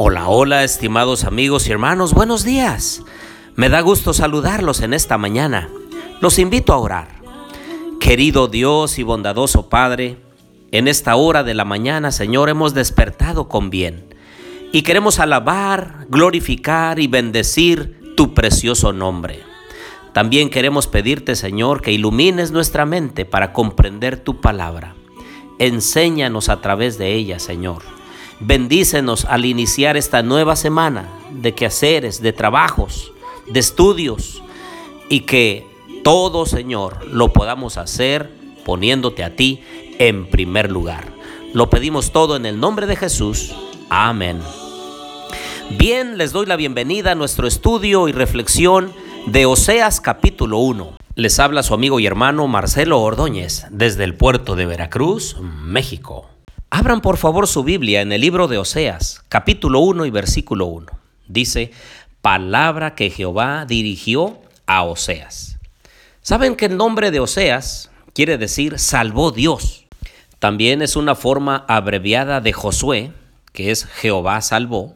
Hola, hola, estimados amigos y hermanos, buenos días. Me da gusto saludarlos en esta mañana. Los invito a orar. Querido Dios y bondadoso Padre, en esta hora de la mañana, Señor, hemos despertado con bien y queremos alabar, glorificar y bendecir tu precioso nombre. También queremos pedirte, Señor, que ilumines nuestra mente para comprender tu palabra. Enséñanos a través de ella, Señor Bendícenos al iniciar esta nueva semana de quehaceres, de trabajos, de estudios y que todo, Señor, lo podamos hacer poniéndote a ti en primer lugar. Lo pedimos todo en el nombre de Jesús. Amén. Bien, les doy la bienvenida a nuestro estudio y reflexión de Oseas capítulo 1. Les habla su amigo y hermano Marcelo Ordóñez desde el puerto de Veracruz, México. Abran por favor su Biblia en el libro de Oseas, capítulo 1 y versículo 1. Dice, palabra que Jehová dirigió a Oseas. ¿Saben que el nombre de Oseas quiere decir salvó Dios? También es una forma abreviada de Josué, que es Jehová salvó,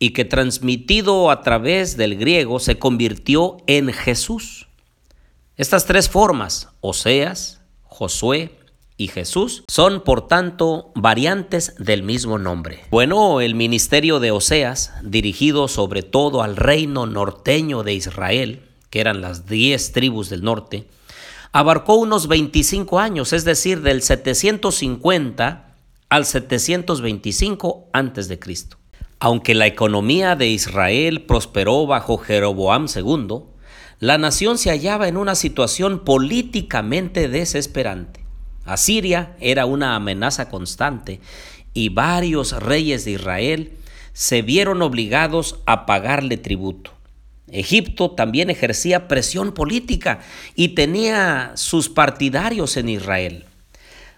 y que transmitido a través del griego se convirtió en Jesús. Estas tres formas, Oseas, Josué y Jesús son por tanto variantes del mismo nombre. Bueno, el ministerio de Oseas, dirigido sobre todo al reino norteño de Israel, que eran las diez tribus del norte, abarcó unos 25 años, es decir, del 750 al 725 antes de Cristo. Aunque la economía de Israel prosperó bajo Jeroboam II, la nación se hallaba en una situación políticamente desesperante. Asiria era una amenaza constante y varios reyes de Israel se vieron obligados a pagarle tributo. Egipto también ejercía presión política y tenía sus partidarios en Israel.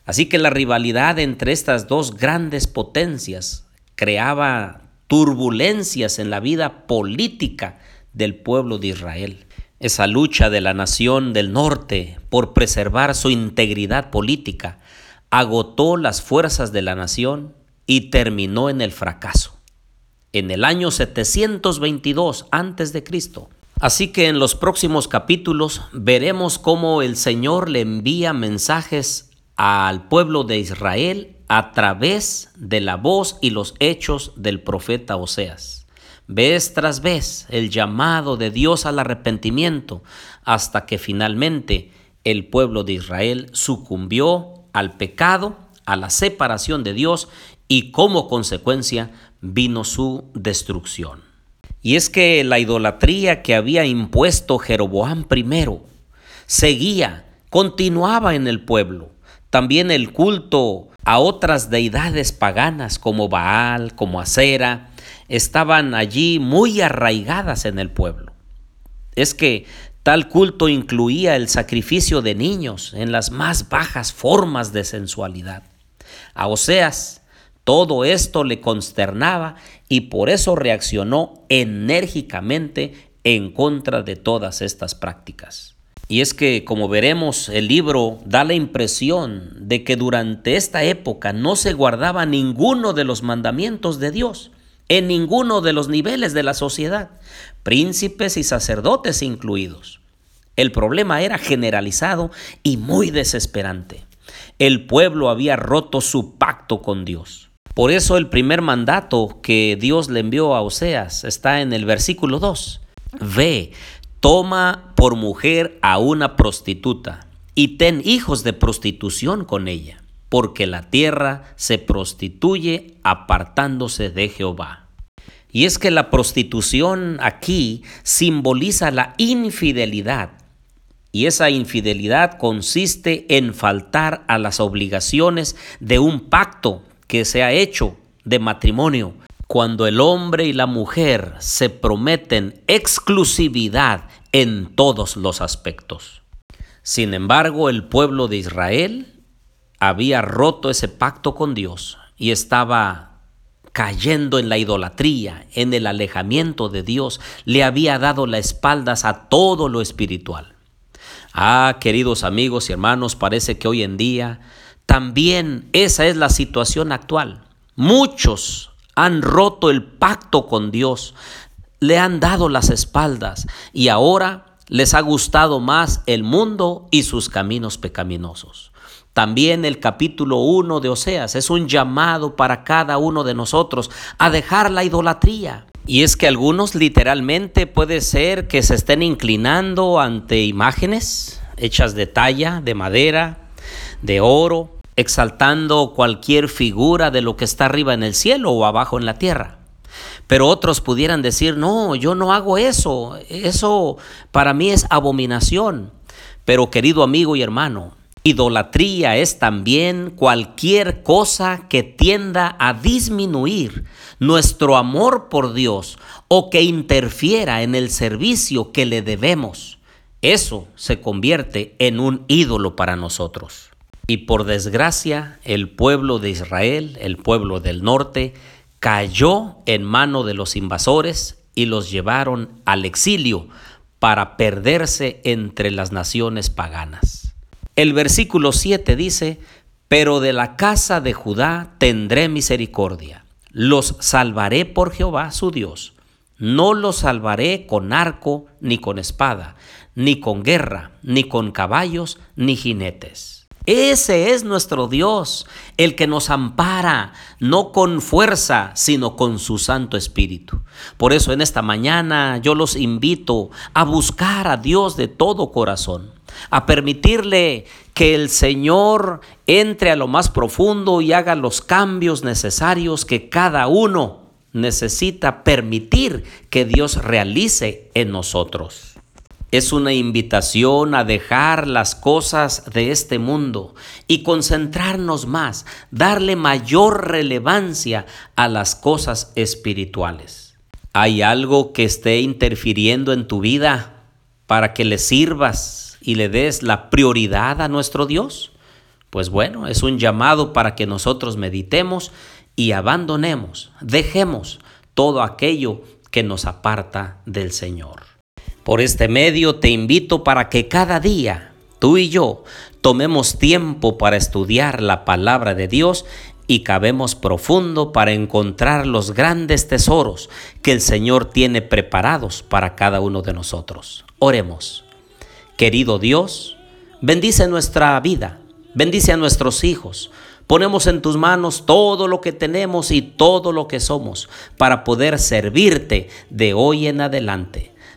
Así que la rivalidad entre estas dos grandes potencias creaba turbulencias en la vida política del pueblo de Israel. Esa lucha de la nación del norte por preservar su integridad política agotó las fuerzas de la nación y terminó en el fracaso. En el año 722 a.C. Así que en los próximos capítulos veremos cómo el Señor le envía mensajes al pueblo de Israel a través de la voz y los hechos del profeta Oseas vez tras vez el llamado de Dios al arrepentimiento hasta que finalmente el pueblo de Israel sucumbió al pecado, a la separación de Dios y como consecuencia vino su destrucción. Y es que la idolatría que había impuesto Jeroboam I seguía, continuaba en el pueblo. También el culto a otras deidades paganas como Baal, como Acera, estaban allí muy arraigadas en el pueblo. Es que tal culto incluía el sacrificio de niños en las más bajas formas de sensualidad. A Oseas todo esto le consternaba y por eso reaccionó enérgicamente en contra de todas estas prácticas. Y es que, como veremos, el libro da la impresión de que durante esta época no se guardaba ninguno de los mandamientos de Dios en ninguno de los niveles de la sociedad, príncipes y sacerdotes incluidos. El problema era generalizado y muy desesperante. El pueblo había roto su pacto con Dios. Por eso el primer mandato que Dios le envió a Oseas está en el versículo 2. Ve, toma por mujer a una prostituta y ten hijos de prostitución con ella porque la tierra se prostituye apartándose de Jehová. Y es que la prostitución aquí simboliza la infidelidad. Y esa infidelidad consiste en faltar a las obligaciones de un pacto que se ha hecho de matrimonio. Cuando el hombre y la mujer se prometen exclusividad en todos los aspectos. Sin embargo, el pueblo de Israel había roto ese pacto con Dios y estaba cayendo en la idolatría, en el alejamiento de Dios, le había dado las espaldas a todo lo espiritual. Ah, queridos amigos y hermanos, parece que hoy en día también esa es la situación actual. Muchos han roto el pacto con Dios, le han dado las espaldas y ahora les ha gustado más el mundo y sus caminos pecaminosos. También el capítulo 1 de Oseas es un llamado para cada uno de nosotros a dejar la idolatría. Y es que algunos literalmente puede ser que se estén inclinando ante imágenes hechas de talla, de madera, de oro, exaltando cualquier figura de lo que está arriba en el cielo o abajo en la tierra. Pero otros pudieran decir, no, yo no hago eso, eso para mí es abominación. Pero querido amigo y hermano, idolatría es también cualquier cosa que tienda a disminuir nuestro amor por Dios o que interfiera en el servicio que le debemos. Eso se convierte en un ídolo para nosotros. Y por desgracia, el pueblo de Israel, el pueblo del norte, cayó en mano de los invasores y los llevaron al exilio para perderse entre las naciones paganas. El versículo 7 dice, pero de la casa de Judá tendré misericordia, los salvaré por Jehová su Dios, no los salvaré con arco ni con espada, ni con guerra, ni con caballos, ni jinetes ese es nuestro Dios, el que nos ampara, no con fuerza, sino con su Santo Espíritu. Por eso en esta mañana yo los invito a buscar a Dios de todo corazón, a permitirle que el Señor entre a lo más profundo y haga los cambios necesarios que cada uno necesita permitir que Dios realice en nosotros es una invitación a dejar las cosas de este mundo y concentrarnos más, darle mayor relevancia a las cosas espirituales. ¿Hay algo que esté interfiriendo en tu vida para que le sirvas y le des la prioridad a nuestro Dios? Pues bueno, es un llamado para que nosotros meditemos y abandonemos, dejemos todo aquello que nos aparta del Señor. Por este medio te invito para que cada día tú y yo tomemos tiempo para estudiar la palabra de Dios y cabemos profundo para encontrar los grandes tesoros que el Señor tiene preparados para cada uno de nosotros. Oremos. Querido Dios, bendice nuestra vida, bendice a nuestros hijos. Ponemos en tus manos todo lo que tenemos y todo lo que somos para poder servirte de hoy en adelante.